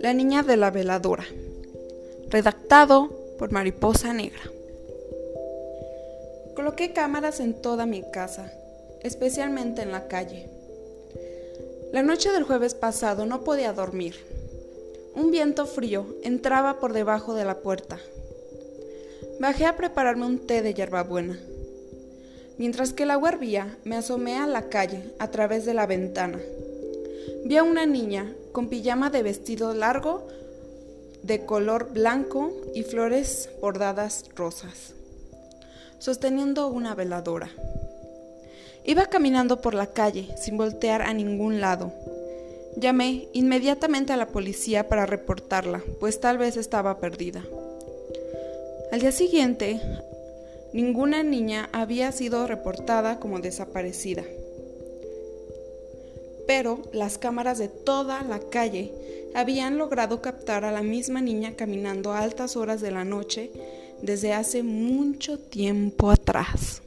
La niña de la veladora. Redactado por Mariposa Negra. Coloqué cámaras en toda mi casa, especialmente en la calle. La noche del jueves pasado no podía dormir. Un viento frío entraba por debajo de la puerta. Bajé a prepararme un té de hierbabuena. Mientras que el agua me asomé a la calle a través de la ventana. Vi a una niña con pijama de vestido largo de color blanco y flores bordadas rosas, sosteniendo una veladora. Iba caminando por la calle sin voltear a ningún lado. Llamé inmediatamente a la policía para reportarla, pues tal vez estaba perdida. Al día siguiente, ninguna niña había sido reportada como desaparecida pero las cámaras de toda la calle habían logrado captar a la misma niña caminando a altas horas de la noche desde hace mucho tiempo atrás.